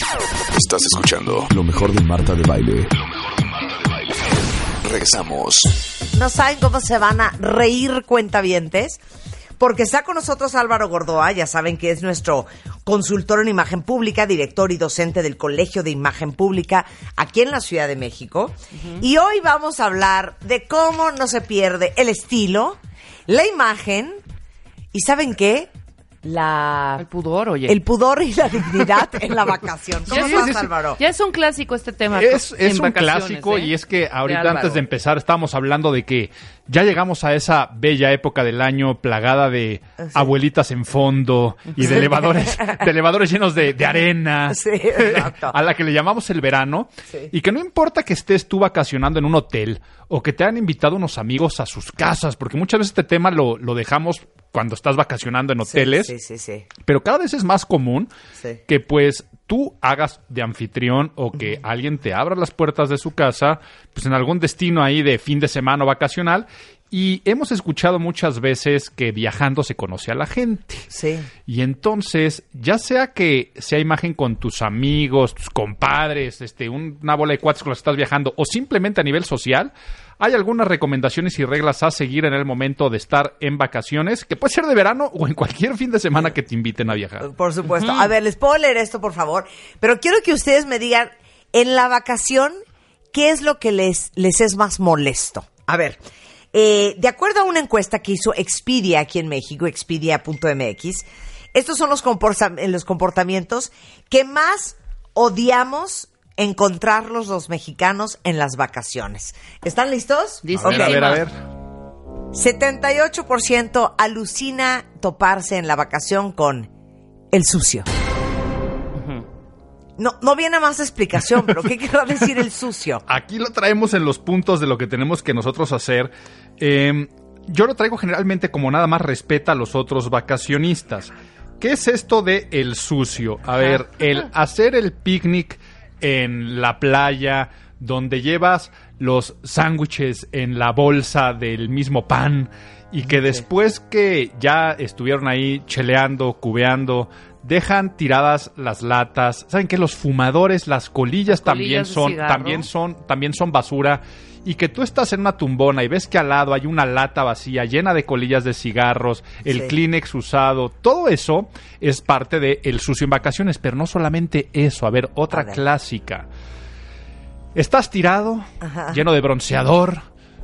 Estás escuchando Lo mejor de Marta de Baile. Regresamos. No saben cómo se van a reír cuentavientes. Porque está con nosotros Álvaro Gordoa, ya saben que es nuestro consultor en imagen pública, director y docente del Colegio de Imagen Pública aquí en la Ciudad de México. Y hoy vamos a hablar de cómo no se pierde el estilo, la imagen y ¿saben qué? La... El pudor, oye. El pudor y la dignidad en la vacación. ¿Cómo Ya es- estás, es- Álvaro? Ya es un clásico este tema. Es, en es un clásico ¿eh? y es que ahorita De antes de empezar estábamos hablando de que ya llegamos a esa bella época del año plagada de abuelitas en fondo y de elevadores, de elevadores llenos de, de arena, Sí, exacto. a la que le llamamos el verano Sí. y que no importa que estés tú vacacionando en un hotel o que te han invitado unos amigos a sus casas, porque muchas veces este tema lo, lo dejamos cuando estás vacacionando en hoteles. Sí, sí, sí. Pero cada vez es más común que pues tú hagas de anfitrión o que alguien te abra las puertas de su casa, pues en algún destino ahí de fin de semana o vacacional. Y hemos escuchado muchas veces que viajando se conoce a la gente. Sí. Y entonces, ya sea que sea imagen con tus amigos, tus compadres, este, un- una bola de cuates con los que estás viajando, o simplemente a nivel social, hay algunas recomendaciones y reglas a seguir en el momento de estar en vacaciones, que puede ser de verano o en cualquier fin de semana que te inviten a viajar. Por supuesto. A ver, les puedo leer esto, por favor. Pero quiero que ustedes me digan, en la vacación, ¿qué es lo que les, les es más molesto? A ver, eh, de acuerdo a una encuesta que hizo Expedia aquí en México, expedia.mx, estos son los, comporta- los comportamientos que más odiamos encontrarlos los mexicanos en las vacaciones. ¿Están listos? Listo. A ver, a ver, a ver. 78% alucina toparse en la vacación con el sucio. No, no viene más explicación, pero ¿qué querrá decir el sucio? Aquí lo traemos en los puntos de lo que tenemos que nosotros hacer. Eh, yo lo traigo generalmente como nada más respeta a los otros vacacionistas. ¿Qué es esto de el sucio? A ver, el hacer el picnic en la playa, donde llevas los sándwiches en la bolsa del mismo pan y que después que ya estuvieron ahí cheleando, cubeando, dejan tiradas las latas. ¿Saben qué? Los fumadores, las colillas, también colillas son, cigarro. también son, también son basura. Y que tú estás en una tumbona y ves que al lado hay una lata vacía llena de colillas de cigarros, el Sí. Kleenex usado, todo eso es parte de el sucio en vacaciones, pero no solamente eso. A ver, otra A ver. clásica. Estás tirado, Ajá. lleno de bronceador,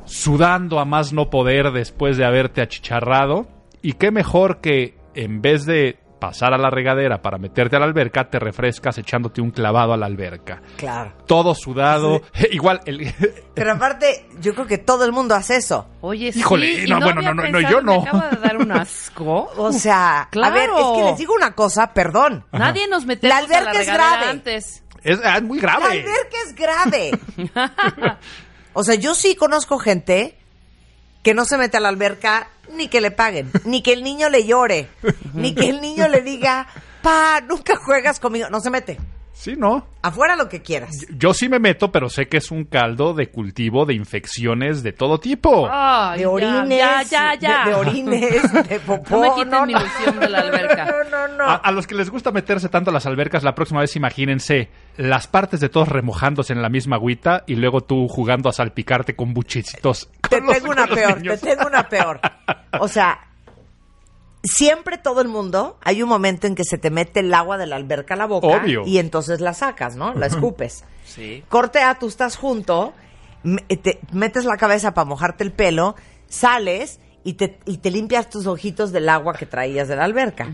sudando a más no poder después de haberte achicharrado. Y qué mejor que en vez de pasar a la regadera para meterte a la alberca, te refrescas echándote un clavado a la alberca. Claro. Todo sudado. Igual, el, Pero aparte, yo creo que todo el mundo hace eso. Oye, sí, Híjole, y no, no, bueno, no, no, no, yo no. Me acaba de dar un asco. O sea, a claro. ver, es que les digo una cosa, perdón. Nadie nos metemos La alberca a la es grave. antes. es, ah, es muy La grave. alberca es grave. o sea, yo sí conozco gente que no se mete a la alberca ni que le paguen, ni que el niño le llore, ni que el niño le diga, pa, nunca juegas conmigo. No se mete. Sí, ¿no? Afuera lo que quieras. Yo sí me meto, pero sé que es un caldo de cultivo de infecciones de todo tipo. Ay, de ya, orines, Ya, ya, ya. De, de orines, de popó. No me quiten mi ilusión de la alberca. No, no, no. A, a los que les gusta meterse tanto a las albercas, la próxima vez imagínense las partes de todos remojándose en la misma agüita y luego tú jugando a salpicarte con buchecitos. Te los- tengo una peor, niños. te tengo una peor. O sea, siempre todo el mundo, hay un momento en que se te mete el agua de la alberca a la boca Obvio. y entonces la sacas, ¿no? La escupes. Sí. Corte A, tú estás junto, te metes la cabeza para mojarte el pelo, sales y te, y te limpias tus ojitos del agua que traías de la alberca.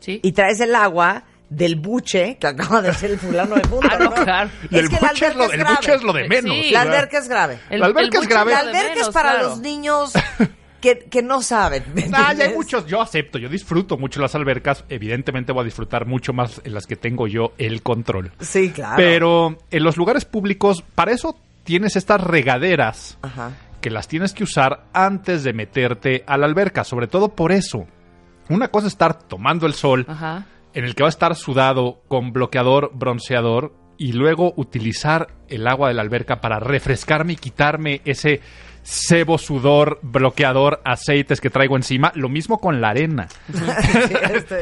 Sí. Y traes el agua del buche que acaba de ser el fulano de punta. Ah, no, claro. Y el que buche es lo, el buche es lo de menos. Sí. La alberca es grave. El- La alberca el es grave. La alberca es menos, para claro. los niños que, que no saben. ¿me Ah, ya hay muchos, yo acepto, yo disfruto mucho las albercas, evidentemente voy a disfrutar mucho más en las que tengo yo el control. Sí, claro. Pero en los lugares públicos, para eso tienes estas regaderas Ajá. que las tienes que usar antes de meterte a la alberca, sobre todo por eso. Una cosa es estar tomando el sol, Ajá. en el que va a estar sudado con bloqueador, bronceador, y luego utilizar el agua de la alberca para refrescarme y quitarme ese sebo, sudor, bloqueador, aceites que traigo encima. Lo mismo con la arena.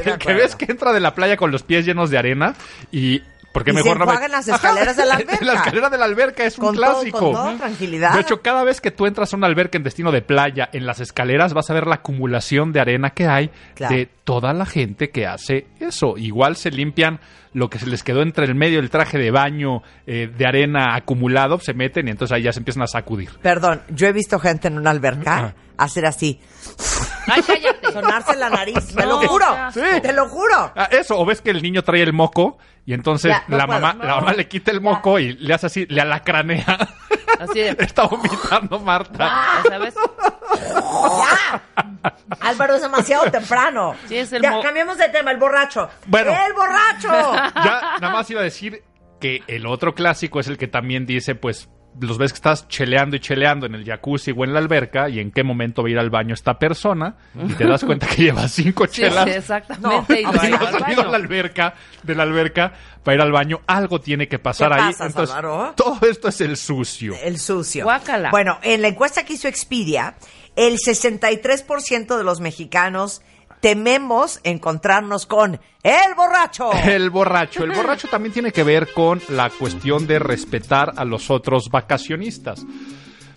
el que ves que entra de la playa con los pies llenos de arena y... Porque Y se mejor no me... las escaleras de la alberca. la escalera de la alberca es un Con todo- clásico. con toda tranquilidad. De hecho, cada vez que tú entras a una alberca en destino de playa, en las escaleras vas a ver la acumulación de arena que hay Claro. de toda la gente que hace eso. Igual se limpian lo que se les quedó entre el medio del traje de baño eh, de arena acumulado, se meten y entonces ahí ya se empiezan a sacudir. Perdón, yo he visto gente en una alberca hacer así, Ay, cállate. sonarse la nariz. te No, lo juro. asco. Te lo juro. Ah, eso, o ves que el niño trae el moco y entonces Ya, no la, puedo, mamá, no. la mamá le quita el moco y le hace así, le alacranea. Así de. Está vomitando Marta. ya ¿Sabes? Ya. Álvaro, es demasiado temprano. Sí, es el ya, mo- cambiemos de tema, el borracho. Bueno. El borracho. Ya, nada más iba a decir que el otro clásico es el que también dice, pues, los ves que estás cheleando y cheleando en el jacuzzi o en la alberca y en qué momento va a ir al baño esta persona y te das cuenta que lleva cinco Sí, chelas. exactamente. y Y no ha salido a la alberca, de la alberca, para ir al baño. Algo tiene que pasar ¿Qué ahí. pasa, Entonces, Álvaro? todo esto es el sucio. El sucio. Guácala. Bueno, en la encuesta que hizo Expedia, el 63% de los mexicanos tememos encontrarnos con el borracho. El borracho. El borracho también tiene que ver con la cuestión de respetar a los otros vacacionistas.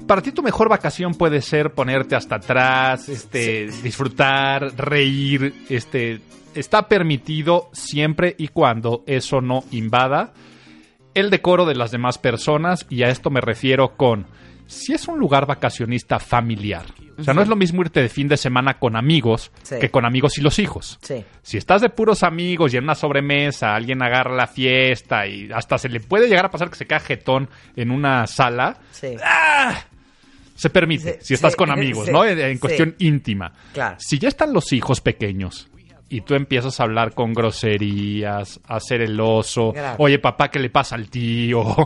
Para ti tu mejor vacación puede ser ponerte hasta atrás, este, disfrutar, reír, este, está permitido siempre y cuando eso no invada el decoro de las demás personas y a esto me refiero con si es un lugar vacacionista familiar. O sea, no es lo mismo irte de fin de semana con amigos Sí. que con amigos y los hijos. Sí. Si estás de puros amigos y en una sobremesa alguien agarra la fiesta y hasta se le puede llegar a pasar que se queda jetón en una sala, Sí. se permite, si estás con amigos, ¿no? En, cuestión íntima. Claro. Si ya están los hijos pequeños y tú empiezas a hablar con groserías, a hacer el oso, oye papá, ¿qué le pasa al tío?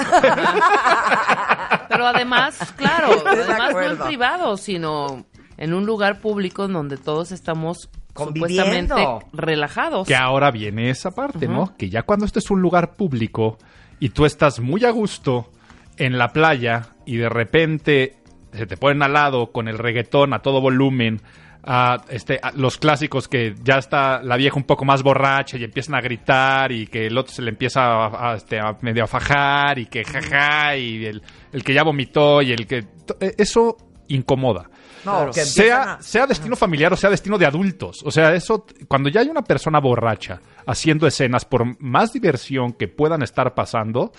Pero además, claro, además no en privado, sino en un lugar público en donde todos estamos Conviviendo. supuestamente relajados. que ahora viene esa parte, ¿no? Que ya cuando esto es un lugar público y tú estás muy a gusto en la playa y de repente se te ponen al lado con el reggaetón a todo volumen, a, este, a los clásicos que ya está la vieja un poco más borracha y empiezan a gritar y que el otro se le empieza a, a, este, a medio a fajar y que jaja y el, el que ya vomitó y el que... eh, Eso incomoda. No, que sea, a- sea destino familiar o sea destino de adultos. O sea, eso, cuando ya hay una persona borracha haciendo escenas, por más diversión que puedan estar pasando,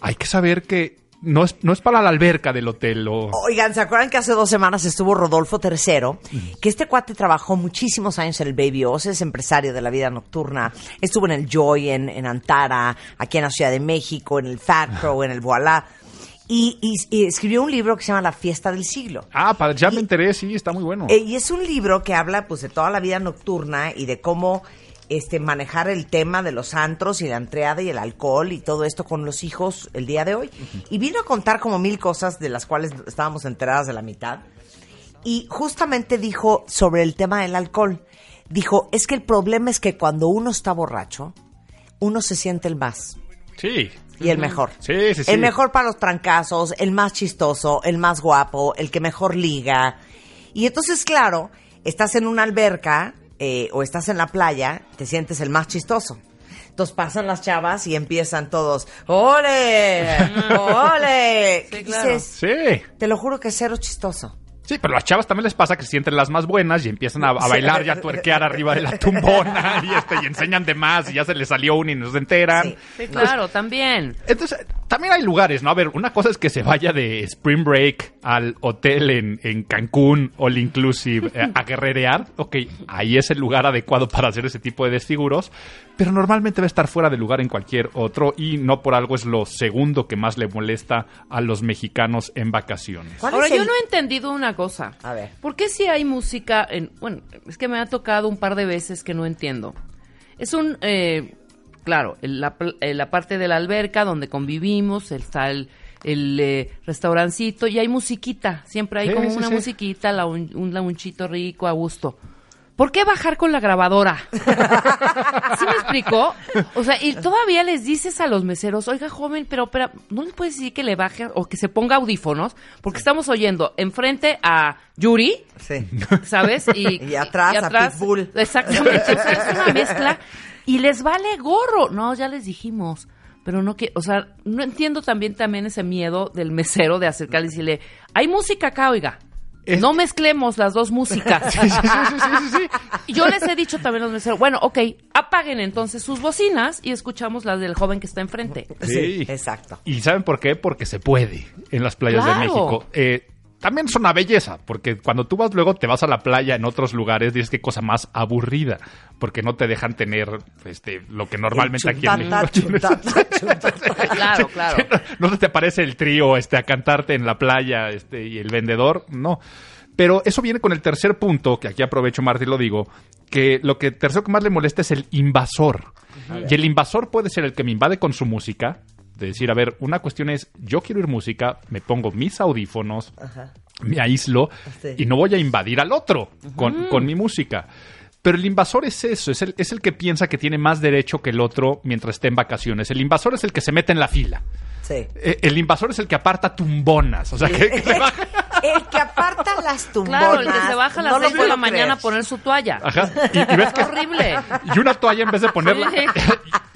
hay que saber que no es, no es para la alberca del hotel o... Oigan, ¿se acuerdan que hace dos semanas estuvo Rodolfo III? Que este cuate trabajó muchísimos años en el Baby Oz, es empresario de la vida nocturna. Estuvo en el Joy, en, en Antara, aquí en la Ciudad de México, en el Fat Crow, en el Voilà. Y, y- y escribió un libro que se llama La Fiesta del Siglo. Ah, pa- ya me enteré, sí, está muy bueno. Eh, y es un libro que habla pues de toda la vida nocturna y de cómo este manejar el tema de los antros y la entreada y el alcohol y todo esto con los hijos el día de hoy. Y vino a contar como mil cosas de las cuales estábamos enteradas de la mitad. Y justamente dijo sobre el tema del alcohol. Dijo, es que el problema es que cuando uno está borracho, uno se siente el más Sí. y el mejor. Sí, sí, sí. El mejor para los trancazos, el más chistoso, el más guapo, el que mejor liga. Y entonces, claro, estás en una alberca eh, o estás en la playa, te sientes el más chistoso. Entonces pasan las chavas y empiezan todos, ¡ole! ¡ole! Sí, claro. dices, Sí. te lo juro que es cero chistoso. Sí, pero a las chavas también les pasa que se sienten las más buenas y empiezan a, a Sí. bailar y a tuerquear arriba de la tumbona y, este, y enseñan de más y ya se les salió una y no se enteran. Sí. Sí, claro, también. Entonces, también hay lugares, ¿no? A ver, una cosa es que se vaya de Spring Break al hotel en, en Cancún, All Inclusive, eh, a guerrerear. Ok, ahí es el lugar adecuado para hacer ese tipo de desfiguros, pero normalmente va a estar fuera de lugar en cualquier otro y no por algo es lo segundo que más le molesta a los mexicanos en vacaciones. ¿Cuál Ahora, el- yo no he entendido una cosa. A ver. ¿Por qué si hay música en... Bueno, es que me ha tocado un par de veces que no entiendo. Es un... eh, claro, el- la, la parte de la alberca donde convivimos, está el, el eh, restaurancito y hay musiquita. Siempre hay Sí, como sí, una sí. musiquita, la un, un launchito rico, a gusto. ¿Por qué bajar con la grabadora? ¿Sí me explicó? O sea, y todavía les dices a los meseros, oiga, joven, pero, pero ¿no le puedes decir que le baje o que se ponga audífonos? Porque estamos oyendo enfrente a Yuri, Sí. ¿sabes? Y, Y atrás a Pitbull. Exactamente. O sea, es una mezcla y les vale gorro. No, ya les dijimos. Pero no que, o sea, no entiendo también también ese miedo del mesero de acercarle y decirle, hay música acá, oiga. Es- No mezclemos las dos músicas. Sí, sí, sí, sí, sí, sí. Y Yo les he dicho también a los meseros, bueno, ok, apaguen entonces sus bocinas y escuchamos las del joven que está enfrente. Sí, Sí. exacto. ¿Y saben por qué? Porque se puede en las playas Claro. de México. Eh, también es una belleza, porque cuando tú vas luego te vas a la playa en otros lugares, dices qué cosa más aburrida, porque no te dejan tener este lo que normalmente aquí en México. Claro, claro. no te aparece el trío este, a cantarte en la playa este, y el vendedor, no. Pero eso viene con el tercer punto, que aquí aprovecho, Marta, y lo digo, que lo que tercero que más le molesta es el invasor. Y el invasor puede ser el que me invade con su música, de decir, a ver, una cuestión es, yo quiero ir música, me pongo mis audífonos, Ajá. me aíslo Sí. y no voy a invadir al otro con, con mi música. Pero el invasor es eso, es el, es el que piensa que tiene más derecho que el otro mientras esté en vacaciones. El invasor es el que se mete en la fila. Sí. Eh, El invasor es el que aparta tumbonas. O sea, que, que le baja- El que aparta las tumbonas. Claro, el que se baja a las no lo 6 de la mañana a poner su toalla. Ajá. Y, y ves que. Horrible. Y una toalla en vez de ponerla. Sí.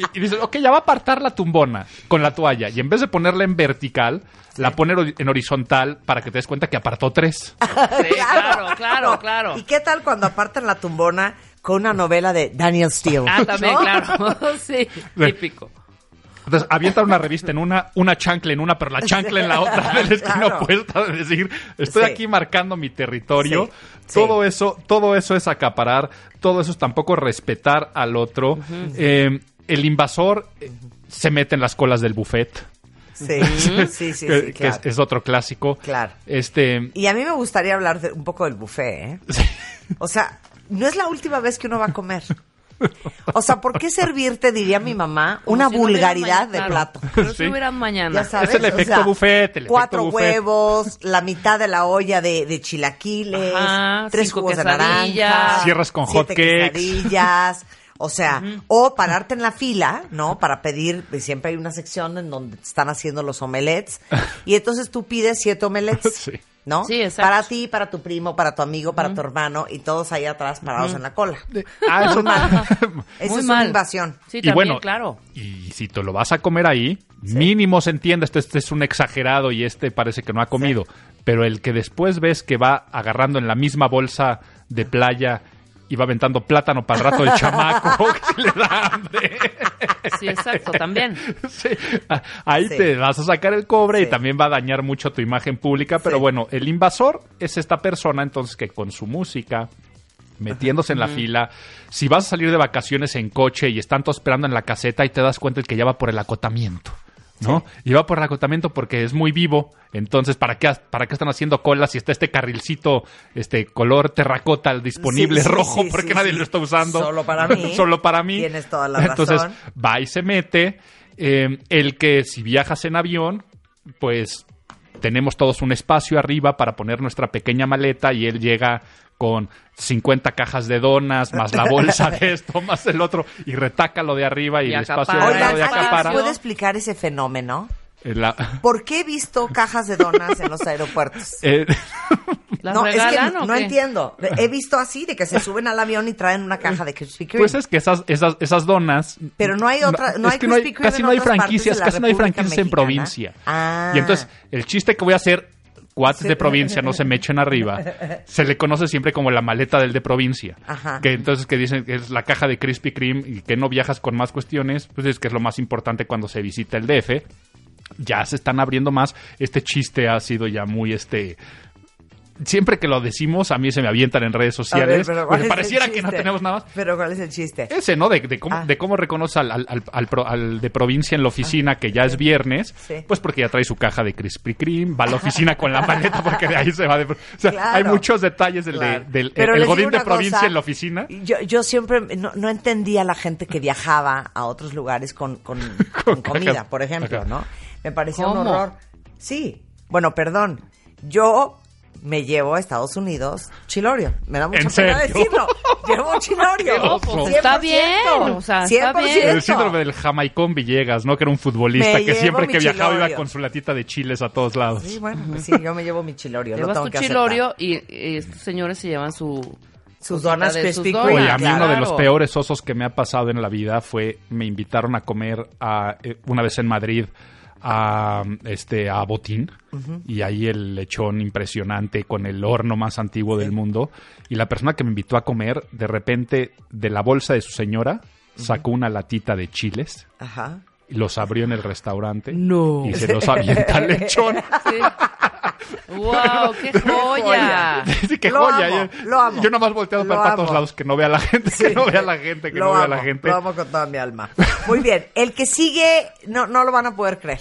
Y, y dices, ok, ya va a apartar la tumbona con la toalla. Y en vez de ponerla en vertical, la pone en horizontal para que te des cuenta que apartó tres. Sí, claro, claro, claro. ¿Y qué tal cuando apartan la tumbona con una novela de Daniel Steele? Ah, también, ¿No? claro. Sí, típico. Entonces, avientan una revista en una, una chancla en una, pero la chancla en la otra de la esquina Claro. opuesta. Es decir, estoy Sí. aquí marcando mi territorio. Sí, sí. Todo eso, todo eso es acaparar, todo eso es tampoco respetar al otro. Eh, el invasor eh, se mete en las colas del buffet. Sí, sí, sí, que, sí, que claro. es, es otro clásico. Claro. Este. Y a mí me gustaría hablar de- un poco del buffet, ¿eh? O sea, no es la última vez que uno va a comer. O sea, ¿por qué servirte, diría mi mamá, Como una si no hubiera vulgaridad mañana, de claro. plato? Pero Sí. si hubieran mañana. Ya sabes, Es el o efecto sea, buffet, el efecto cuatro buffet. huevos, la mitad de la olla de, de chilaquiles, Ajá, tres jugos de naranja, Cierras con siete hot cakes. quesadillas, o sea, o pararte en la fila, ¿no? Para pedir, siempre hay una sección en donde te están haciendo los omelets, y entonces tú pides siete omelets. Sí. ¿No? Sí, exacto. Para ti, para tu primo, para tu amigo, para tu hermano, y todos ahí atrás parados en la cola. Ah, eso Eso Muy es mal. una invasión. Sí, y también, bueno, claro. y si te lo vas a comer ahí, mínimo se entiende, este, este es un exagerado y este parece que no ha comido, pero el que después ves que va agarrando en la misma bolsa de playa y va aventando plátano para el rato del chamaco, que le da hambre. Sí, exacto, también. Sí, Ahí Sí. te vas a sacar el cobre y también va a dañar mucho tu imagen pública, pero bueno, el invasor es esta persona entonces que con su música metiéndose en la fila, si vas a salir de vacaciones en coche y están todos esperando en la caseta y te das cuenta el que ya va por el acotamiento. ¿No? Y va por el acotamiento porque es muy vivo. Entonces, ¿para qué, ¿para qué están haciendo colas si está este carrilcito, este color terracota disponible Sí, sí, rojo? porque nadie lo está usando. Solo para mí. Solo para mí. Tienes toda la Entonces, razón. va y se mete. Eh, el que si viajas en avión, pues tenemos todos un espacio arriba para poner nuestra pequeña maleta y él llega con 50 cajas de donas, más la bolsa de esto, más el otro, y retaca lo de arriba y, Y el espacio de Oigan, y ¿alguien acapara. puede explicar ese fenómeno? Eh, la- ¿Por qué he visto cajas de donas en los aeropuertos? eh, ¿Las no, es que no, o no qué? entiendo. He visto así, de que se suben al avión y traen una caja de Krispy Kreme. pues es que esas, esas, esas donas... Pero no hay otra- no es hay que no hay, casi no hay franquicias, de casi no hay franquicias en provincia. Ah. Y entonces, el chiste que voy a hacer, cuates de provincia no se me echen arriba, se le conoce siempre como la maleta del de provincia. Ajá. Que entonces que dicen que es la caja de Krispy Kreme y que no viajas con más cuestiones, pues es que es lo más importante cuando se visita el DF. ya se están abriendo más. Este chiste ha sido ya muy este siempre que lo decimos, a mí se me avientan en redes ver, sociales. pero ¿cuál porque es el pareciera que no tenemos nada más. Pero ¿cuál es el chiste? Ese, ¿no? De, de cómo, Ah. de cómo reconoce al, al, al- al pro- al de provincia en la oficina que ya es viernes, Sí. pues porque ya trae su caja de Krispy Kreme, va a la oficina con la maleta porque de ahí se va de... O sea, Claro. hay muchos detalles del, de- Claro. del el godín de provincia cosa, en la oficina. Yo, yo siempre no, no entendía a la gente que viajaba a otros lugares con, con, con comida, por ejemplo. ¿no? Me parecía un horror. Sí. Bueno, perdón. Yo me llevo a Estados Unidos chilorio. Me da mucha ¿En pena serio? decirlo. Llevo chilorio. Está bien, o sea, está bien. El síndrome del Jamaicón Villegas, ¿no? Que era un futbolista Me que siempre que viajaba iba con su latita de chiles a todos lados. Sí, bueno, pues sí, yo me llevo mi chilorio. lo Llevas tengo tu que chilorio y, y estos señores se llevan su... Sus donas Krispy donas, Kreme. Oye, a mí uno de los peores osos que me ha pasado en la vida fue, me invitaron a comer a, eh, una vez en Madrid a, este, a Botín y ahí el lechón impresionante con el horno más antiguo del mundo. Y la persona que me invitó a comer de repente de la bolsa de su señora sacó una latita de chiles. Ajá. Y los abrió en el restaurante No. y se los avienta al lechón. ¡Wow! ¡Qué joya! Sí, qué Lo joya. amo, yo, lo amo. yo nada más volteado Lo para todos lados que no vea la gente, que no vea la gente, que lo no vea amo, la gente. Lo amo con toda mi alma. Muy bien. El que sigue, no, no lo van a poder creer.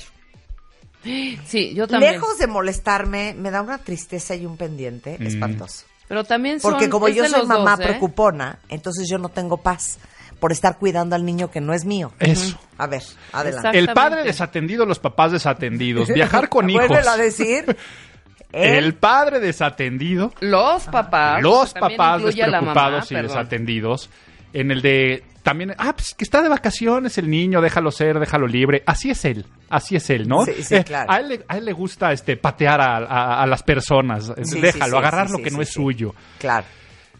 Sí, yo también. Lejos de molestarme, me da una tristeza y un pendiente Mm. espantoso. Pero también son... Porque como yo soy mamá dos, ¿eh? preocupona, entonces yo no tengo paz por estar cuidando al niño que no es mío. Eso. A ver, adelante. El padre desatendido, los papás desatendidos. Viajar con hijos. A decir. El El, padre desatendido. Los papás. Los papás despreocupados mamá, y perdón. desatendidos. En el de también, ah, pues que está de vacaciones el niño, déjalo ser, déjalo libre. Así es él, así es él, ¿no? Sí, sí, Eh, claro. a, él le, a él le gusta este patear a, a- a las personas, eh, Sí, déjalo, sí, sí, agarrar sí, lo sí, que no sí, es sí. suyo. Claro.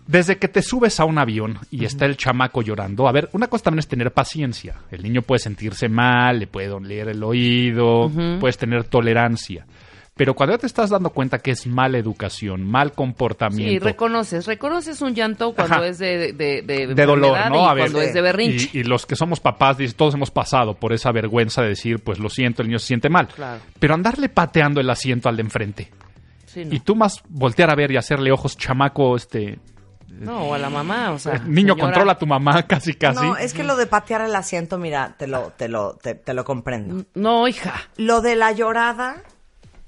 Desde que te subes a un avión y está el chamaco llorando, a ver, una cosa también es tener paciencia. El niño puede sentirse mal, le puede doler el oído, puedes tener tolerancia. Pero cuando ya te estás dando cuenta que es mala educación, mal Sí, comportamiento, reconoces. Reconoces un llanto cuando Ajá. es de, de, de, de dolor, ¿no? y A ver, cuando es de berrinche. Y, y los que somos papás, todos hemos pasado por esa vergüenza de decir, pues lo siento, el niño se siente mal. Claro. Pero andarle pateando el asiento al de enfrente. Sí, no. Y tú más voltear a ver y hacerle ojos chamaco, este... No, o a la mamá, o sea... niño, señora, controla a tu mamá casi casi. No, es que lo de patear el asiento, mira, te lo, te lo, te, te lo comprendo. No, hija. Lo de la llorada,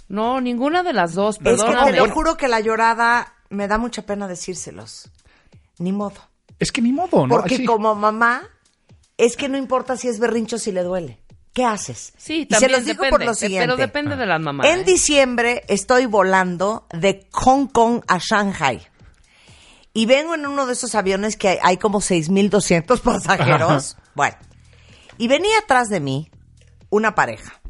No, ninguna de las dos, es que perdóname. te lo juro que la llorada me da mucha pena decírselos. Ni modo. Es que ni modo, ¿no? Porque Así. como mamá, es que no importa si es berrincho o si le duele. ¿Qué haces? Sí, y también se los digo depende, por lo siguiente. Pero depende de las mamás. En ¿eh? diciembre estoy volando de Hong Kong a Shanghai. Y vengo en uno de esos aviones que hay, hay como 6.200 pasajeros. Bueno. Y venía atrás de mí una pareja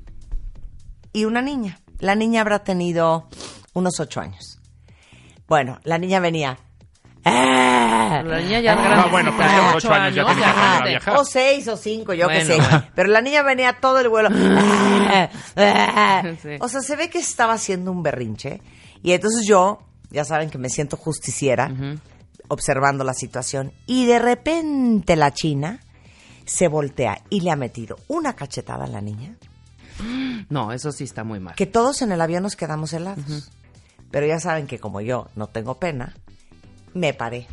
y una niña. La niña habrá tenido unos ocho años. Bueno, la niña venía. ¡Ah! La niña ya Ah, grande. bueno, pero ya años ya tenía que aprender a grande. viajar. O seis o cinco, yo qué sé. bueno. Pero la niña venía todo el vuelo. Sí. O sea, se ve que estaba haciendo un berrinche. Y entonces yo, ya saben que me siento justiciera, observando la situación. Y de repente la china se voltea y le ha metido una cachetada a la niña. No, eso sí está muy mal. Que todos en el avión nos quedamos helados. Pero ya saben que como yo no tengo pena, me paré.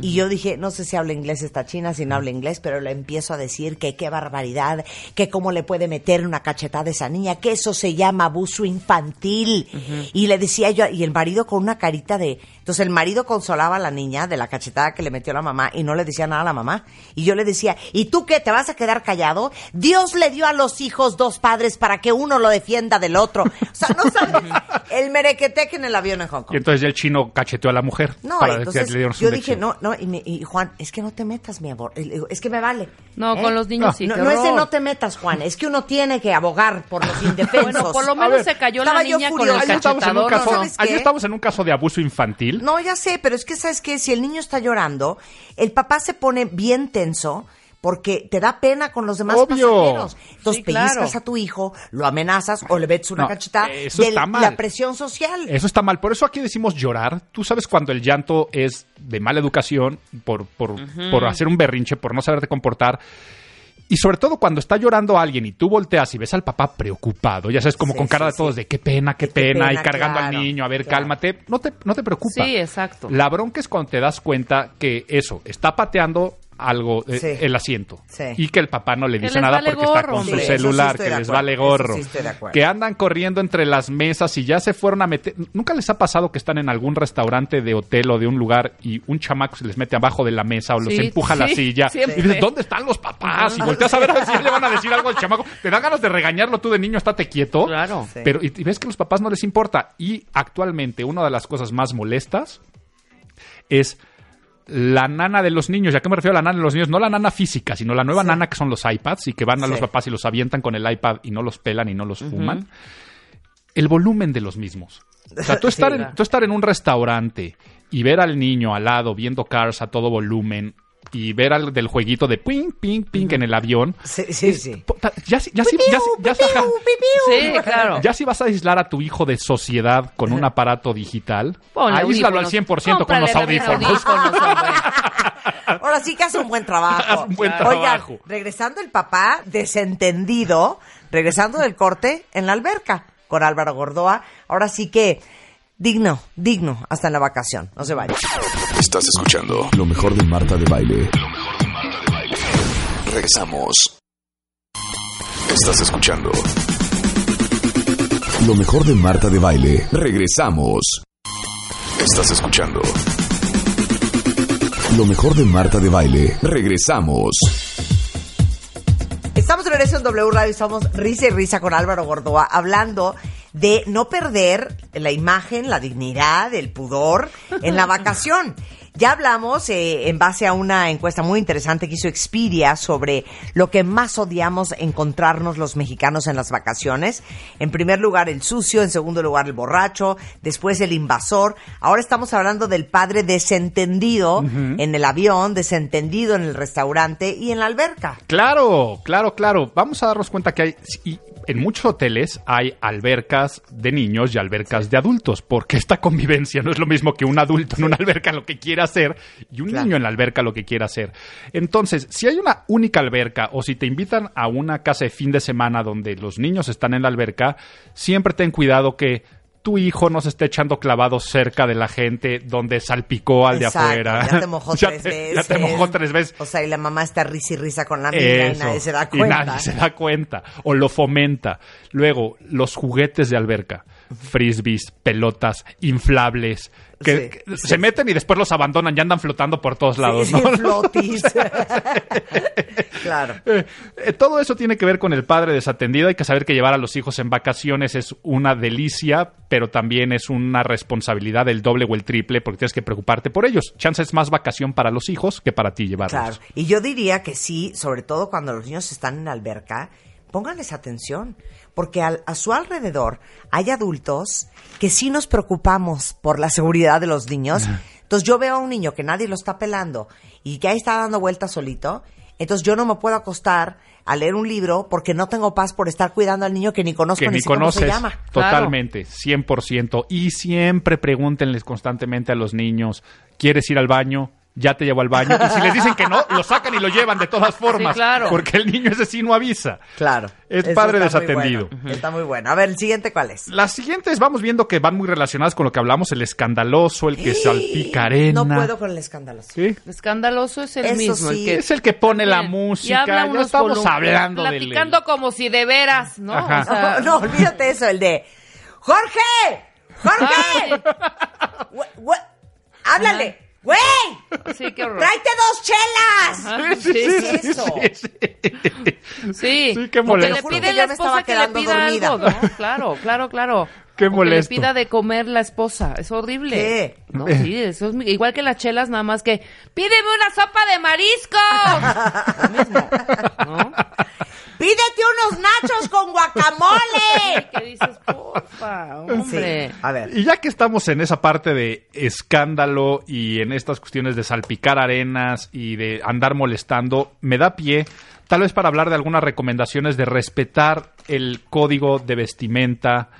Y yo dije, no sé si habla inglés esta china, si no habla inglés, pero le empiezo a decir que qué barbaridad, que cómo le puede meter una cachetada a esa niña, que eso se llama abuso infantil. Y le decía yo, y el marido con una carita de... Entonces el marido consolaba a la niña de la cachetada que le metió la mamá y no le decía nada a la mamá. Y yo le decía, ¿y tú qué? ¿Te vas a quedar callado? Dios le dio a los hijos dos padres para que uno lo defienda del otro. O sea, no sabes el merequeteque en el avión en Hong Kong. Y entonces ya el chino cacheteó a la mujer. No, para entonces que le yo dije, no, no, y, me- y Juan, es que no te metas, mi amor. Es que me vale. No, ¿Eh? con los niños No, sí. No, qué no es de no te metas, Juan, es que uno tiene que abogar por los indefensos. Bueno, por lo menos ver, se cayó la niña con el Ahí estamos, en un cachetador, caso, ¿o no? ¿Sabes ahí qué? estamos en un caso de abuso infantil. No, ya sé, pero es que sabes que si el niño está llorando, el papá se pone bien tenso porque te da pena con los demás Obvio. pasajeros. Entonces Sí, claro. pellizcas a tu hijo, lo amenazas o le metes una No, cachetada eso de está mal. la presión social. Eso está mal. Por eso aquí decimos llorar. Tú sabes cuando el llanto es de mala educación, por, por, por hacer un berrinche, por no saberte comportar. Y sobre todo cuando está llorando alguien y tú volteas y ves al papá preocupado, ya sabes, como Sí, con cara sí, de todos sí. de qué pena, qué, Qué pena, pena, y cargando claro, al niño, a ver, claro. cálmate, no te, no te preocupa. Sí, exacto. La bronca es cuando te das cuenta que eso, está pateando algo, eh, Sí. el asiento. Sí. Y que el papá no le dice nada vale porque está con su. Sí, celular, que les vale gorro. que andan corriendo entre las mesas y ya se fueron a meter. ¿Nunca les ha pasado que están en algún restaurante de hotel o de un lugar y un chamaco se les mete abajo de la mesa o los Sí, empuja a la silla? siempre. Y dices, ¿dónde están los papás? Y volteas a ver a si le van a decir algo al chamaco. Te dan ganas de regañarlo tú de niño, estate quieto. Claro. Sí. Pero y, y ves que a los papás no les importa. Y actualmente una de las cosas más molestas es la nana de los niños. ¿Y a qué me refiero a la nana de los niños? No la nana física, sino la nueva nana que son los iPads y que van a los papás y los avientan con el iPad y no los pelan y no los fuman. El volumen de los mismos. O sea, tú Sí, estar, en, tú estar en un restaurante y ver al niño al lado viendo Cars a todo volumen y ver al del jueguito de ping, ping, ping en el avión. Sí, sí, sí. Ya, si- ya, si- ya, si- ya, si- ajá. Sí, claro. Ya si vas a aislar a tu hijo de sociedad con un aparato digital, Ponle aíslalo al audífonos. 100% con los audífonos. Ahora sí que hace un buen trabajo. Haz un buen Oigan, trabajo. regresando el papá desentendido, regresando del corte en la alberca con Álvaro Gordoa. Ahora sí que digno, digno hasta en la vacación. No se vayan. Estás escuchando lo mejor de Marta de Baile. Regresamos. Estás escuchando lo mejor de Marta de Baile. Regresamos. Estás escuchando lo mejor de Marta de Baile. Regresamos. Estamos de regreso en W Radio, estamos risa y risa con Álvaro Gordoa, hablando de no perder la imagen, la dignidad, el pudor en la vacación. Ya hablamos eh, en base a una encuesta muy interesante que hizo Expedia sobre lo que más odiamos encontrarnos los mexicanos en las vacaciones. En primer lugar el sucio, en segundo lugar el borracho, después el invasor. Ahora estamos hablando del padre desentendido en el avión, desentendido en el restaurante y en la alberca. Claro, claro, claro. Vamos a darnos cuenta que hay, y en muchos hoteles hay albercas de niños y albercas de adultos, porque esta convivencia no es lo mismo que un adulto en una alberca lo que hacer y un Claro. niño en la alberca lo que quiere hacer. Entonces, si hay una única alberca o si te invitan a una casa de fin de semana donde los niños están en la alberca, siempre ten cuidado que tu hijo no se esté echando clavados cerca de la gente donde salpicó al Exacto, de afuera. Ya te mojó Ya tres te- veces. Ya te mojó tres veces. O sea, y la mamá está risa y risa con la amiga y nadie se da Y cuenta. nadie se da cuenta. O lo fomenta. Luego, los juguetes de alberca. Frisbees, pelotas, inflables. Que, Sí, que sí, se meten y después los abandonan y andan flotando por todos lados, Sí, ¿no? claro. Eh, eh, todo eso tiene que ver con el padre desatendido. Hay que saber que llevar a los hijos en vacaciones es una delicia, pero también es una responsabilidad del doble o el triple porque tienes que preocuparte por ellos. Chance es más vacación para los hijos que para ti llevarlos. Claro. Y yo diría que sí, sobre todo cuando los niños están en alberca, pónganles atención, porque al- a su alrededor hay adultos que sí nos preocupamos por la seguridad de los niños. Entonces yo veo a un niño que nadie lo está pelando y que ahí está dando vueltas solito, entonces yo no me puedo acostar a leer un libro porque no tengo paz por estar cuidando al niño que ni conozco que ni ni sé cómo se conoces. llama. Totalmente, 100%. Y siempre pregúntenles constantemente a los niños, ¿quieres ir al baño? Ya te llevo al baño. Y si les dicen que no, lo sacan y lo llevan de todas formas. claro. Porque el niño ese sí no avisa. Claro. Es Eso padre está muy desatendido. bueno. Está muy bueno. A ver, el siguiente, ¿cuál es? Las siguientes vamos viendo que van muy relacionadas con lo que hablamos, el escandaloso, el que salpica arena. No puedo con el escándalo. ¿Sí? Escandaloso es el Eso mismo. sí. el que Es el que pone la Bien. Música. Ya unos estamos hablando del... Platicando como si de veras, ¿no? Ajá. O sea, no, olvídate eso, el de Jorge, Jorge, háblale, güey, Sí, qué horror. tráete dos chelas. Ajá, Sí, sí, sí, sí, sí, eso? sí, sí. sí. Sí, qué molesto. Que le pide la esposa que le pida dormida. algo, ¿no? Claro, claro, claro. Qué O que molesto. le pida de comer la esposa. Es horrible. ¿Qué? No, sí, eso es mi- igual que las chelas, nada más que pídeme una sopa de mariscos. Lo mismo, ¿no? Pídete unos nachos con guacamole. ¿Qué dices? Porfa, hombre. Sí, a ver. Y ya que estamos en esa parte de escándalo y en estas cuestiones de salpicar arenas y de andar molestando, me da pie tal vez para hablar de algunas recomendaciones de respetar el código de vestimenta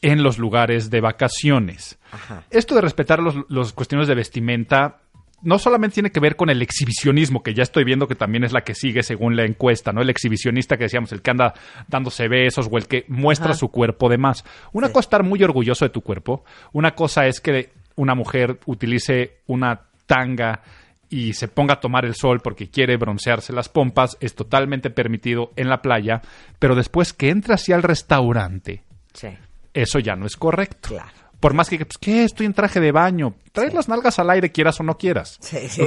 en los lugares de vacaciones. Ajá. Esto de respetar los, los cuestiones de vestimenta no solamente tiene que ver con el exhibicionismo, que ya estoy viendo que también es la que sigue según la encuesta, ¿no? El exhibicionista que decíamos, el que anda dándose besos o el que muestra su cuerpo de más. Una cosa es estar muy orgulloso de tu cuerpo, una cosa es que una mujer utilice una tanga y se ponga a tomar el sol porque quiere broncearse las pompas, es totalmente permitido en la playa, pero después que entra hacia el restaurante, Sí, eso ya no es correcto. claro. Por más que, pues, ¿qué? Estoy en traje de baño. Traes las nalgas al aire, quieras o no quieras. Sí, sí.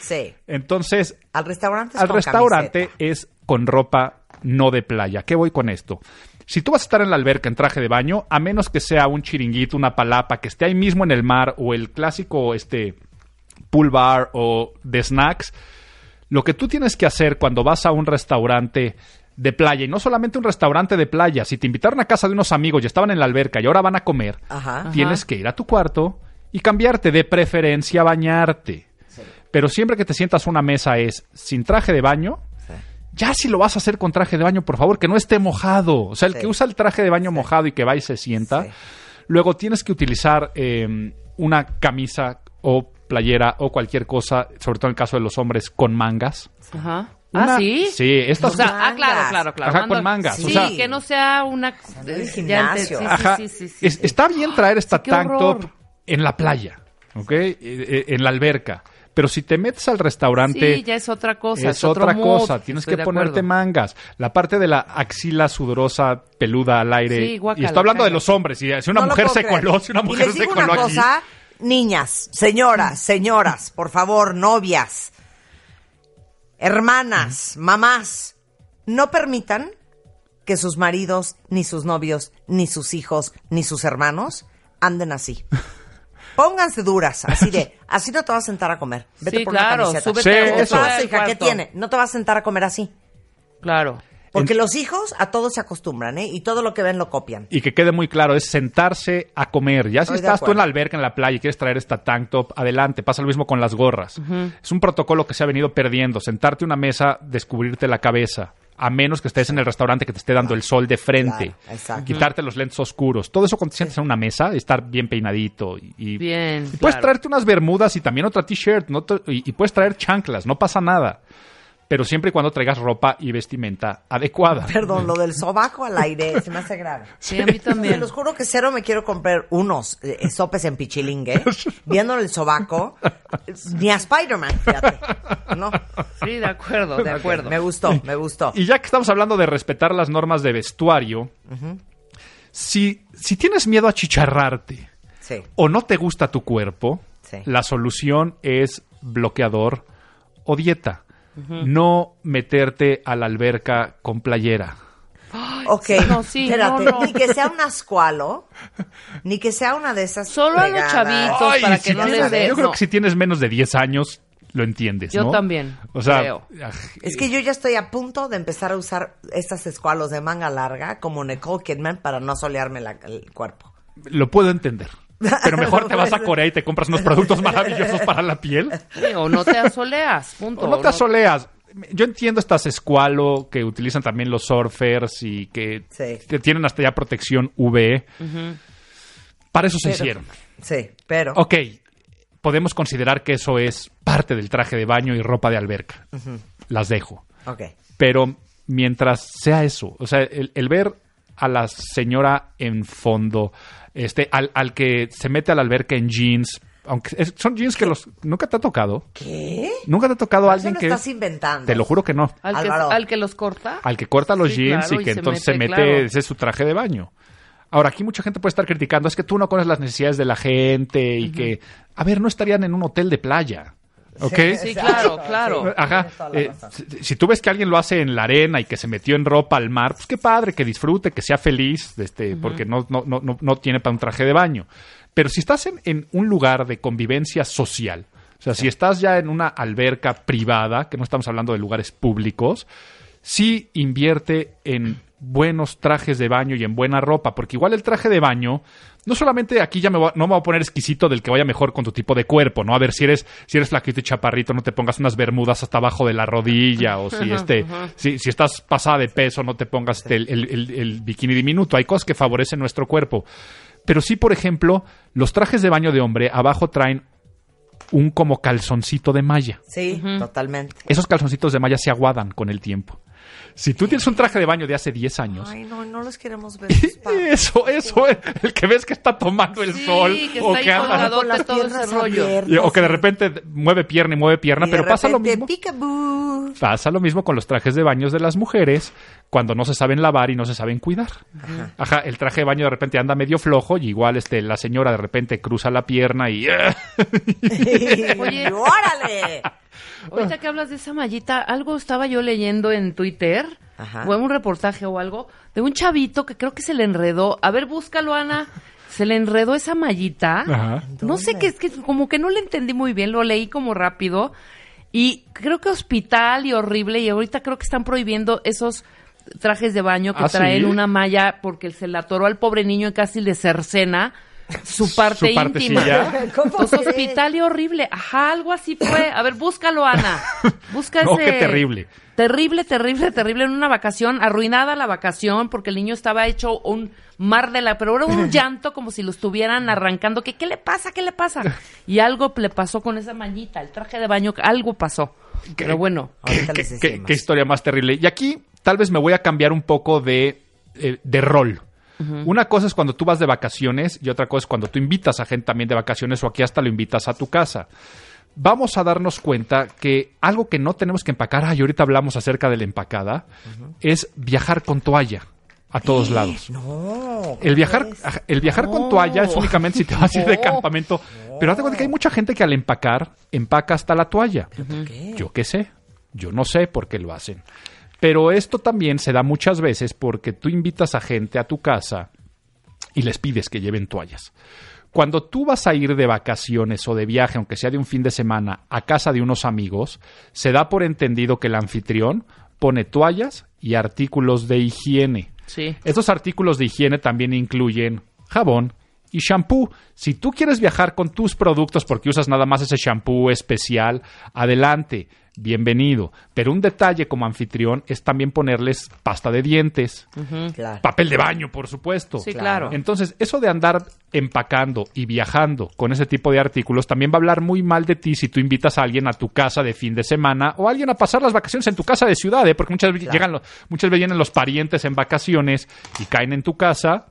Sí. Entonces, Al restaurante es al con restaurante camiseta. es con ropa no de playa. ¿Qué voy con esto? Si tú vas a estar en la alberca en traje de baño, a menos que sea un chiringuito, una palapa, que esté ahí mismo en el mar, o el clásico este pool bar o de snacks, lo que tú tienes que hacer cuando vas a un restaurante de playa, y no solamente un restaurante de playa, si te invitaron a casa de unos amigos y estaban en la alberca y ahora van a comer, Ajá. tienes que ir a tu cuarto y cambiarte, de preferencia bañarte. Pero siempre que te sientas a una mesa es sin traje de baño. Ya si lo vas a hacer con traje de baño, por favor, que no esté mojado. O sea, el Sí. que usa el traje de baño mojado y que va y se sienta. Sí. Luego tienes que utilizar eh, una camisa o playera o cualquier cosa, sobre todo en el caso de los hombres, con mangas. Ajá. Una- ¿Ah, sí? Sí, O estas sea, ah, claro, claro, claro. Ajá, con mangas, Sí, o sea- que no sea una... gimnasio. sí, Ajá. sí, sí, sí, Es- sí. Está bien traer esta tank horror. top en la playa, ¿ok? Eh, eh, En la alberca. Pero si te metes al restaurante... Sí, ya es otra cosa. es, otra mood, cosa, tienes estoy que ponerte acuerdo. mangas. La parte de la axila sudorosa, peluda al aire. Sí, guácala, y estoy hablando de los hombres. Si, si una No mujer se coló, si una y mujer les se coló una aquí. cosa, niñas, señoras, señoras, por favor, novias, hermanas, mamás, no permitan que sus maridos, ni sus novios, ni sus hijos, ni sus hermanos anden así. Pónganse duras, así de, así no te vas a sentar a comer. Vete Sí, por claro, una camiseta. súbete Sí, ¿Qué te pasa, hija? ¿Qué tiene? No te vas a sentar a comer así. Claro. Porque los hijos a todos se acostumbran, ¿eh? Y todo lo que ven lo copian. Y que quede muy claro, es sentarse a comer. Ya si Estoy estás tú en la alberca, en la playa y quieres traer esta tank top, adelante. Pasa lo mismo con las gorras. Es un protocolo que se ha venido perdiendo. Sentarte a una mesa, descubrirte la cabeza. A menos que estés en el restaurante que te esté dando el sol de frente. Claro. Quitarte los lentes oscuros. Todo eso cuando te sientes en una mesa, estar bien peinadito. Y, Bien, y puedes claro. traerte unas bermudas y también otra t-shirt. no y, y puedes traer chanclas, no pasa nada. Pero siempre y cuando traigas ropa y vestimenta adecuada. Perdón, lo del sobaco al aire se me hace grave. Sí, a mí Se también. los juro que cero me quiero comprar unos eh, sopes en pichilingue, viéndole el sobaco, ni a Spider-Man, fíjate. ¿No? Sí, de acuerdo, de acuerdo. Me gustó, me gustó. Y ya que estamos hablando de respetar las normas de vestuario, si, si tienes miedo a chicharrarte Sí. o no te gusta tu cuerpo, Sí. la solución es bloqueador o dieta. No meterte a la alberca con playera. Ok, no, sí, espérate, no, no. ni que sea un ascualo, ni que sea una de esas Solo a los chavitos. para que no les dé- Yo creo no. que si tienes menos de 10 años, lo entiendes, Yo ¿no? también, O sea, creo. Es que yo ya estoy a punto de empezar a usar estas escualos de manga larga como Nicole Kidman para no solearme la- el cuerpo. lo puedo entender. Pero mejor te vas a Corea y te compras unos productos maravillosos para la piel. Sí, o no te asoleas, punto. O no te asoleas. Yo entiendo estas escualo que utilizan también los surfers y que, Sí. que tienen hasta ya protección UV. Para eso se hicieron. Sí, pero... Ok, podemos considerar que eso es parte del traje de baño y ropa de alberca. Las dejo. Ok. Pero mientras sea eso, o sea, el, el ver a la señora en fondo, este, al, al que se mete a la alberca en jeans, aunque es- son jeans que los nunca te ha tocado, ¿Qué? nunca te ha tocado alguien lo que estás inventando. te lo juro que no. ¿Al que, al que los corta? Al que corta los Sí, jeans claro, y que y se entonces se mete, claro. ese es su traje de baño. Ahora, aquí mucha gente puede estar criticando, es que tú no conoces las necesidades de la gente y que, a ver, no estarían en un hotel de playa. ¿Ok? Sí, claro, claro. Ajá. Eh, si, tú ves que alguien lo hace en la arena y que se metió en ropa al mar, pues qué padre, que disfrute, que sea feliz, este, porque no, no, no, no, no tiene para un traje de baño. Pero si estás en, en un lugar de convivencia social, o sea, si estás ya en una alberca privada, que no estamos hablando de lugares públicos, sí invierte en buenos trajes de baño y en buena ropa, porque igual el traje de baño, no solamente aquí ya me voy a- no me voy a poner exquisito del que vaya mejor con tu tipo de cuerpo, ¿no? A ver, si eres, si eres flaquito y chaparrito, no te pongas unas bermudas hasta abajo de la rodilla, o si este, si, si estás pasada de peso, no te pongas este, el, el- el- el bikini diminuto. Hay cosas que favorecen nuestro cuerpo. Pero sí, por ejemplo, los trajes de baño de hombre abajo traen un como calzoncito de malla. Sí, totalmente. Esos calzoncitos de malla se aguadan con el tiempo. Si tú tienes un traje de baño de hace 10 años, Ay, no, no los queremos ver. eso, eso, el que ves que está tomando el Sí, sol que o está que anda. Con las todo ese piernas rollo. abiertas. o que de repente mueve pierna y mueve pierna, Y de pero pasa lo mismo. peekaboo. Pasa lo mismo con los trajes de baños de las mujeres cuando no se saben lavar y no se saben cuidar. Ajá, el traje de baño de repente anda medio flojo y igual este la señora de repente cruza la pierna y Oye. ¡Órale! Ahorita que hablas de esa mallita, algo estaba yo leyendo en Twitter, Ajá. o en un reportaje o algo, de un chavito que creo que se le enredó. A ver, búscalo, Ana. Se le enredó esa mallita. Ajá. No sé qué, es que como que no le entendí muy bien, lo leí como rápido. Y creo que hospital y horrible, y ahorita creo que están prohibiendo esos trajes de baño que ¿Ah, traen sí? una malla porque se le atoró al pobre niño y casi le cercena su parte Su íntima. hospital y horrible. Ajá, algo así fue. A ver, búscalo, Ana. Busca No, ese... qué terrible. Terrible, terrible, terrible. En una vacación, arruinada la vacación, porque el niño estaba hecho un mar de la... Pero era un llanto como si lo estuvieran arrancando. que ¿Qué le pasa? ¿Qué le pasa? Y algo le pasó con esa mañita, el traje de baño, algo pasó. Pero bueno. Ahorita ¿Qué, les qué historia más terrible. Y aquí tal vez me voy a cambiar un poco de, eh, de rol. Una cosa es cuando tú vas de vacaciones y otra cosa es cuando tú invitas a gente también de vacaciones o aquí hasta lo invitas a tu casa. Vamos a darnos cuenta que algo que no tenemos que empacar, y ahorita hablamos acerca de la empacada, es viajar con toalla a todos lados. No. El viajar, ¿cómo ajá, el viajar con toalla es únicamente si te vas a ir de campamento. Pero hazte cuenta que hay mucha gente que al empacar, empaca hasta la toalla. qué? Yo qué sé. Yo no sé por qué lo hacen. Pero esto también se da muchas veces porque tú invitas a gente a tu casa y les pides que lleven toallas. Cuando tú vas a ir de vacaciones o de viaje, aunque sea de un fin de semana, a casa de unos amigos, se da por entendido que el anfitrión pone toallas y artículos de higiene. Sí. Estos artículos de higiene también incluyen jabón y shampoo. Si tú quieres viajar con tus productos porque usas nada más ese shampoo especial, adelante, bienvenido. Pero un detalle como anfitrión es también ponerles pasta de dientes, Claro. papel de baño, por supuesto. Sí, claro. Entonces, eso de andar empacando y viajando con ese tipo de artículos también va a hablar muy mal de ti si tú invitas a alguien a tu casa de fin de semana o a alguien a pasar las vacaciones en tu casa de ciudad, ¿eh? porque muchas, veces llegan los- muchas veces vienen los parientes en vacaciones y caen en tu casa.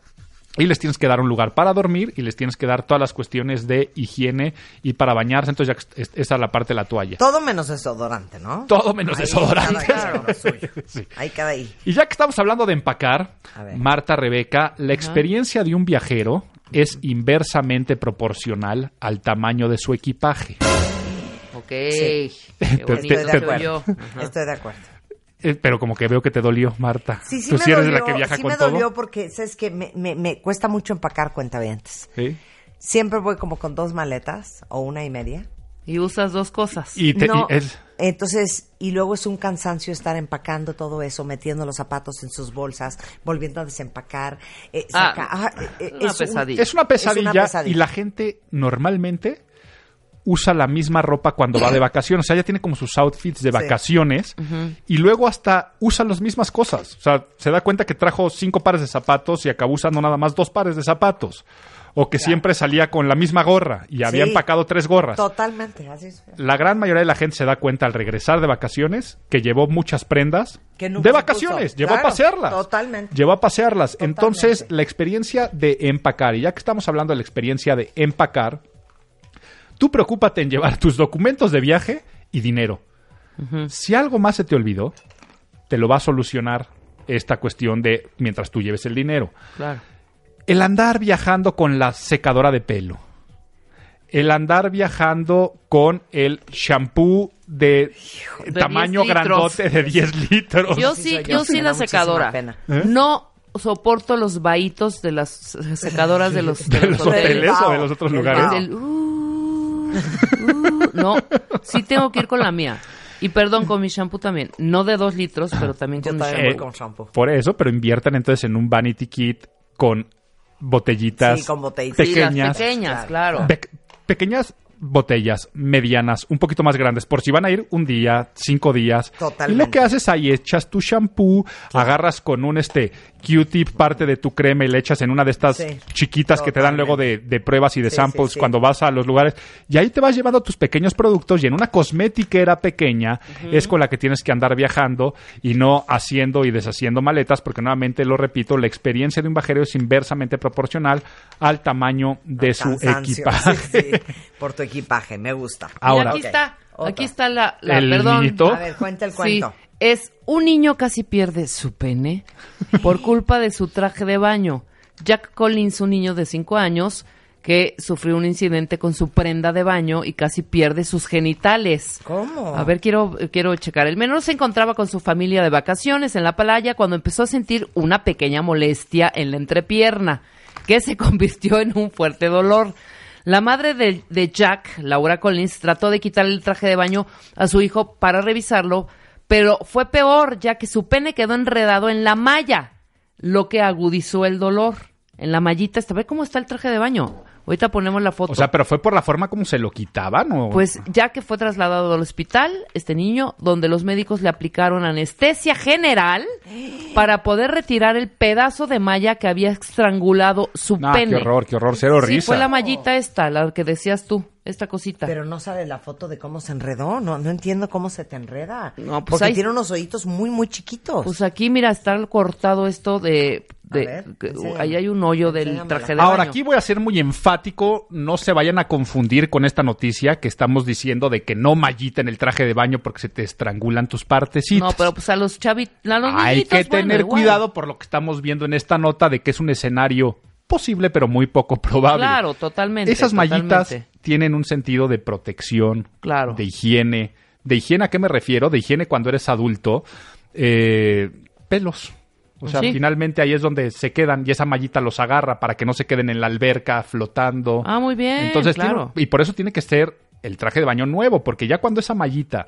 Y les tienes que dar un lugar para dormir y les tienes que dar todas las cuestiones de higiene y para bañarse. Entonces, ya es- esa es la parte de la toalla. Todo menos desodorante, ¿no? Todo menos Ahí desodorante. cada lo suyo. Sí. Ahí cada ahí. Y ya que estamos hablando de empacar. Marta, Rebeca, la experiencia de un viajero es inversamente proporcional al tamaño de su equipaje. Ok. Sí. Qué Te- bonito te- se te- oyó. Estoy de acuerdo. Eh, pero como que veo que te dolió, Marta. Sí, sí Tú me sí eres dolió, de la que viaja sí con me todo. dolió porque, ¿sabes que me, me, me cuesta mucho empacar cuentavientes. Sí. Siempre voy como con dos maletas o una y media. Y usas dos cosas. Y, te- No, y es- Entonces, y luego es un cansancio estar empacando todo eso, metiendo los zapatos en sus bolsas, volviendo a desempacar. eh, Ah, saca- ah, eh, una es un- pesadilla. es una pesadilla Es una pesadilla. y la gente normalmente usa la misma ropa cuando va de vacaciones. O sea, ella tiene como sus outfits de Sí. vacaciones y luego hasta usa las mismas cosas. O sea, se da cuenta que trajo cinco pares de zapatos y acabó usando nada más dos pares de zapatos. O que siempre salía con la misma gorra y había Sí. empacado tres gorras. Totalmente, así es. La gran mayoría de la gente se da cuenta al regresar de vacaciones que llevó muchas prendas Que de vacaciones, llevó a pasearlas. totalmente. Llevó a pasearlas. Totalmente. Entonces, la experiencia de empacar, y ya que estamos hablando de la experiencia de empacar, tú preocúpate en llevar tus documentos de viaje y dinero. Si algo más se te olvidó, te lo va a solucionar esta cuestión de mientras tú lleves el dinero. Claro. El andar viajando con la secadora de pelo. El andar viajando con el shampoo de, De tamaño 10 litros. grandote de 10 litros. Yo Sí, yo, yo sí la secadora. pena. ¿Eh? No soporto los vahitos de las secadoras de los, ¿De los hoteles o de los otros lugares? uh, uh, no, sí tengo que ir con la mía. Y perdón, con mi shampoo también. No de dos litros, pero también con mi shampoo. voy con shampoo. Por eso, pero inviertan entonces en un vanity kit con botellitas Sí, con botellitas. Sí, las pequeñas. pequeñas, claro. Pe- pequeñas botellas medianas, un poquito más grandes, por si van a ir un día, cinco días. Totalmente. Y lo que haces ahí, echas tu shampoo, agarras con un este Q-tip parte de tu crema y le echas en una de estas Sí. chiquitas que te dan luego de, de pruebas y de Sí, samples cuando vas a los lugares. Y ahí te vas llevando tus pequeños productos y en una cosmetiquera pequeña es con la que tienes que andar viajando y no haciendo y deshaciendo maletas, porque nuevamente lo repito, la experiencia de un viajero es inversamente proporcional al tamaño de su equipaje. sí, sí, por tu equipaje, me gusta. Mira, Ahora- aquí está, otra. aquí está la, la- El perdón. niñito. A ver, cuenta el Sí, cuento. es un niño casi pierde su pene por culpa de su traje de baño. Jack Collins, un niño de 5 años que sufrió un incidente con su prenda de baño y casi pierde sus genitales. ¿Cómo? A ver, quiero, quiero checar. El menor se encontraba con su familia de vacaciones en la playa cuando empezó a sentir una pequeña molestia en la entrepierna, que se convirtió en un fuerte dolor. La madre de, Jack, Laura Collins, trató de quitarle el traje de baño a su hijo para revisarlo, pero fue peor, ya que su pene quedó enredado en la malla, lo que agudizó el dolor. En la mallita, está, ve cómo está el traje de baño. Ahorita ponemos la foto. O sea, pero fue por la forma como se lo quitaban o Pues ya que fue trasladado al hospital, este niño, donde los médicos le aplicaron anestesia general para poder retirar el pedazo de malla que había estrangulado su No, pene. qué horror, qué horror, cero Sí, risa. fue la mallita esta, la que decías tú, esta cosita. Pero no sale la foto de cómo se enredó. No, no entiendo cómo se te enreda. No, pues Porque ahí- tiene unos ojitos muy, muy chiquitos. Pues aquí, mira, está cortado esto de... de- A ver, que- enséñame. ahí hay un hoyo del traje de Ahora, baño. aquí voy a ser muy enfático, no se vayan a confundir con esta noticia que estamos diciendo de que no mallita en el traje de baño porque se te estrangulan tus partecitas. No, pero pues a los chavitos, Hay que bueno, tener igual. cuidado por lo que estamos viendo en esta nota de que es un escenario posible pero muy poco probable. Claro, totalmente. Esas mallitas totalmente. tienen un sentido de protección, Claro. de higiene. ¿De higiene a qué me refiero? De higiene cuando eres adulto. Eh, pelos. O sea, Sí. finalmente ahí es donde se quedan y esa mallita los agarra para que no se queden en la alberca flotando. Ah, muy bien, Entonces, tiene- claro. y por eso tiene que ser el traje de baño nuevo, porque ya cuando esa mallita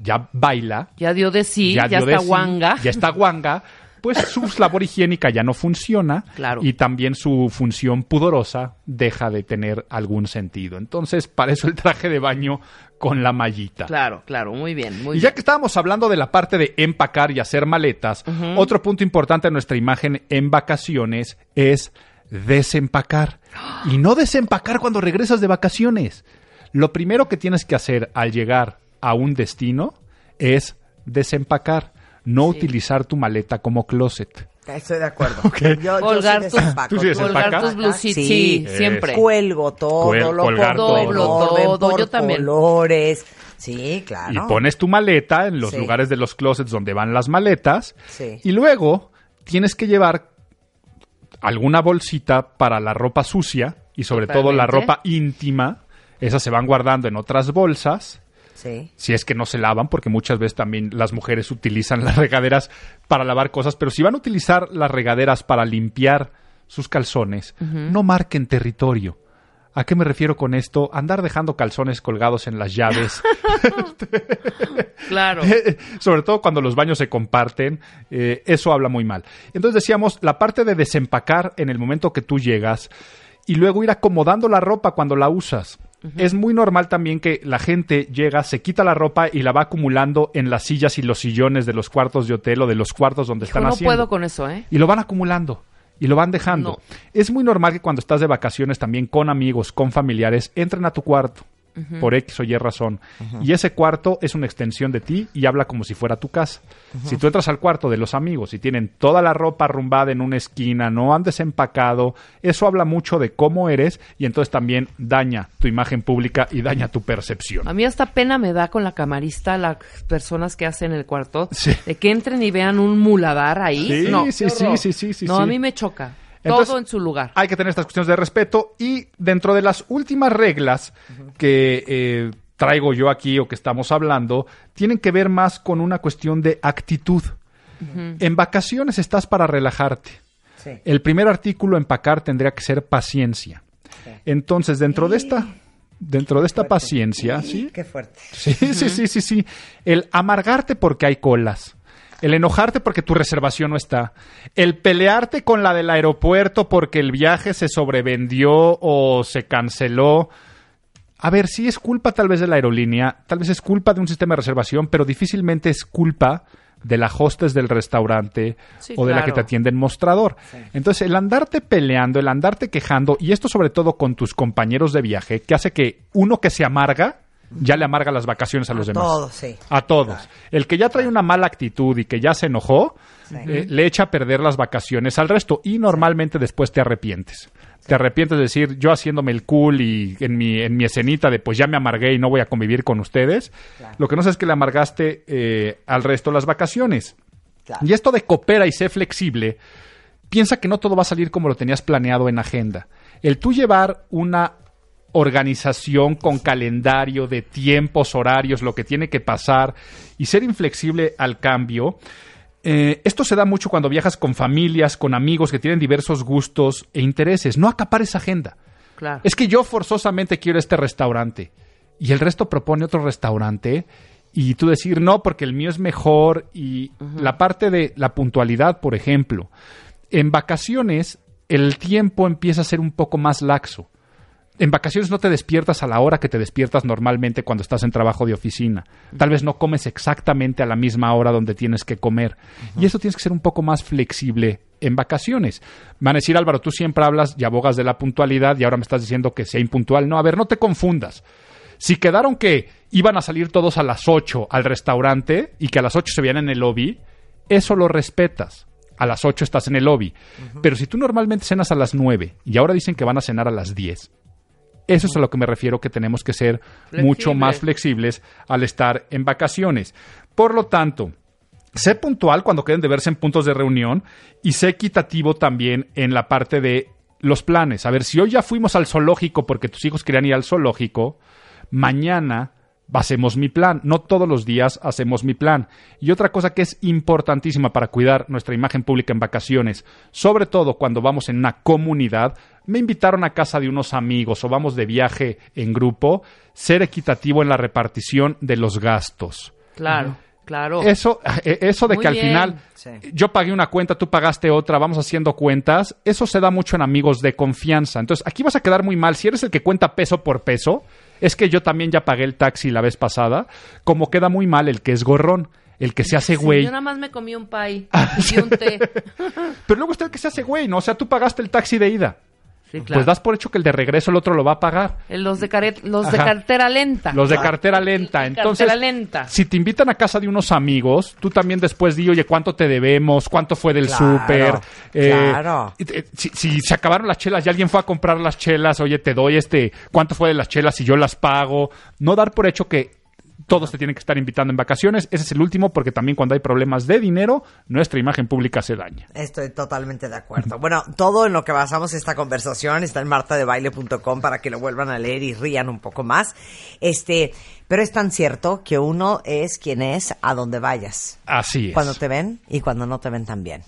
ya baila, Ya dio de sí, ya, está sí, guanga. Ya está guanga. Pues su labor higiénica ya no funciona. Claro. Y también su función pudorosa deja de tener algún sentido. Entonces, para eso el traje de baño con la mallita. Claro, claro, muy bien, muy y bien. ya que estábamos hablando de la parte de empacar y hacer maletas, otro punto importante en nuestra imagen en vacaciones es desempacar. Y no desempacar cuando regresas de vacaciones. Lo primero que tienes que hacer al llegar a un destino es desempacar, no utilizar tu maleta como closet. Estoy de acuerdo. Yo, yo Colgar sí tus- desempaco. ¿Tú sí desempacas? Colgar tus blusitas, sí, siempre. Cuelgo todo, Cuel- lo colgar todo. orden Todo, por yo también. colores. Sí, claro. Y pones tu maleta en los Sí. lugares de los closets donde van las maletas. Sí. Y luego tienes que llevar alguna bolsita para la ropa sucia y sobre todo la ropa íntima. Esas se van guardando en otras bolsas. Sí. Si es que no se lavan, porque muchas veces también las mujeres utilizan las regaderas para lavar cosas, pero si van a utilizar las regaderas para limpiar sus calzones, no marquen territorio. ¿A qué me refiero con esto? Andar dejando calzones colgados en las llaves. Claro. Sobre todo cuando los baños se comparten, eh, eso habla muy mal. Entonces decíamos, la parte de desempacar en el momento que tú llegas y luego ir acomodando la ropa cuando la usas. Es muy normal también que la gente llega, se quita la ropa y la va acumulando en las sillas y los sillones de los cuartos de hotel o de los cuartos donde Hijo, están no haciendo. puedo con eso, ¿eh? Y lo van acumulando. Y lo van dejando. No. Es muy normal que cuando estás de vacaciones también con amigos, con familiares, entren a tu cuarto. Por X o Y razón. Y ese cuarto es una extensión de ti y habla como si fuera tu casa. Si tú entras al cuarto de los amigos y tienen toda la ropa arrumbada en una esquina, no han desempacado, eso habla mucho de cómo eres y entonces también daña tu imagen pública y daña tu percepción. A mí hasta pena me da con la camarista las personas que hacen el cuarto Sí. de que entren y vean un muladar ahí. Sí, no, sí, sí, sí, sí, sí, No, sí. a mí me choca. Entonces, Todo en su lugar. Hay que tener estas cuestiones de respeto y dentro de las últimas reglas que eh, traigo yo aquí o que estamos hablando, tienen que ver más con una cuestión de actitud. En vacaciones estás para relajarte. Sí. El primer artículo empacar tendría que ser paciencia. Entonces, dentro de esta, dentro de esta paciencia, ¿sí? Qué fuerte. Sí, sí, sí, sí, sí. El amargarte porque hay colas. El enojarte porque tu reservación no está. El pelearte con la del aeropuerto porque el viaje se sobrevendió o se canceló. a ver, sí es culpa tal vez de la aerolínea, tal vez es culpa de un sistema de reservación, pero difícilmente es culpa de la hostes del restaurante Sí, o de la que te atiende en mostrador. Entonces, el andarte peleando, el andarte quejando, y esto sobre todo con tus compañeros de viaje, que hace que uno que se amarga, ya le amarga las vacaciones a los demás. todos, sí. A todos. El que ya trae una mala actitud y que ya se enojó, eh, le echa a perder las vacaciones al resto y normalmente después te arrepientes. Te arrepientes de decir, yo haciéndome el cool y en mi, en mi escenita de pues ya me amargué y no voy a convivir con ustedes. Lo que no sé es que le amargaste eh, al resto las vacaciones. Claro. Y esto de coopera y sé flexible, piensa que no todo va a salir como lo tenías planeado en agenda. El tú llevar una organización con calendario de tiempos, horarios, lo que tiene que pasar y ser inflexible al cambio. eh, esto se da mucho cuando viajas con familias, con amigos que tienen diversos gustos e intereses. No acapares agenda. Claro. Es que yo forzosamente quiero este restaurante y el resto propone otro restaurante y tú decir no porque el mío es mejor y la parte de la puntualidad, por ejemplo. En vacaciones el tiempo empieza a ser un poco más laxo. En vacaciones no te despiertas a la hora que te despiertas normalmente cuando estás en trabajo de oficina. Tal vez no comes exactamente a la misma hora donde tienes que comer. Y eso tienes que ser un poco más flexible en vacaciones. Van a decir, Álvaro, tú siempre hablas y abogas de la puntualidad y ahora me estás diciendo que sea impuntual. No, a ver, no te confundas. Si quedaron que iban a salir todos a las 8 al restaurante y que a las 8 se veían en el lobby, eso lo respetas. A las 8 estás en el lobby. Pero si tú normalmente cenas a las 9 y ahora dicen que van a cenar a las 10, eso es a lo que me refiero que tenemos que ser mucho más flexibles al estar en vacaciones. Por lo tanto, sé puntual cuando queden de verse en puntos de reunión y sé equitativo también en la parte de los planes. A ver, si hoy ya fuimos al zoológico porque tus hijos querían ir al zoológico, mañana hacemos mi plan. No todos los días hacemos mi plan. Y otra cosa que es importantísima para cuidar nuestra imagen pública en vacaciones, sobre todo cuando vamos en una comunidad, me invitaron a casa de unos amigos o vamos de viaje en grupo, ser equitativo en la repartición de los gastos. Claro, claro. Eso, eh, eso de Muy que al bien. final Sí. yo pagué una cuenta, tú pagaste otra, vamos haciendo cuentas, eso se da mucho en amigos de confianza. Entonces, aquí vas a quedar muy mal. Si eres el que cuenta peso por peso, es que yo también ya pagué el taxi la vez pasada, como queda muy mal el que es gorrón, el que se hace Sí, güey. yo nada más me comí un pay Ah, y un té. Pero luego está el que se hace güey, ¿no? O sea, tú pagaste el taxi de ida. Sí, claro. Pues das por hecho que el de regreso el otro lo va a pagar. Los de, care- los de cartera lenta. Los de cartera lenta. Cartera Entonces, lenta. si te invitan a casa de unos amigos, tú también después di, oye, ¿cuánto te debemos? ¿Cuánto fue del Claro, súper? claro. eh, si, si se acabaron las chelas y alguien fue a comprar las chelas, oye, te doy este, ¿cuánto fue de las chelas y yo las pago? No dar por hecho que todos te tienen que estar invitando en vacaciones. Ese es el último porque también cuando hay problemas de dinero, nuestra imagen pública se daña. Estoy totalmente de acuerdo. Bueno, todo en lo que basamos esta conversación está en martadebaile.com para que lo vuelvan a leer y rían un poco más. Este, pero es tan cierto que uno es quien es a donde vayas. Así es. Cuando te ven y cuando no te ven también.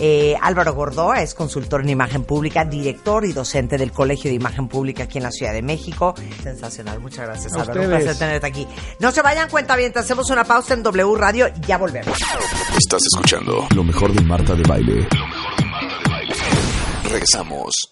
Eh, Álvaro Gordoa es consultor en imagen pública, director y docente del Colegio de Imagen Pública aquí en la Ciudad de México. Sensacional. Muchas gracias, A Álvaro. Un ustedes. placer tenerte aquí. No se vayan, cuenta bien. Hacemos una pausa en W Radio y ya volvemos. Estás escuchando lo mejor de Marta de Baile. Regresamos.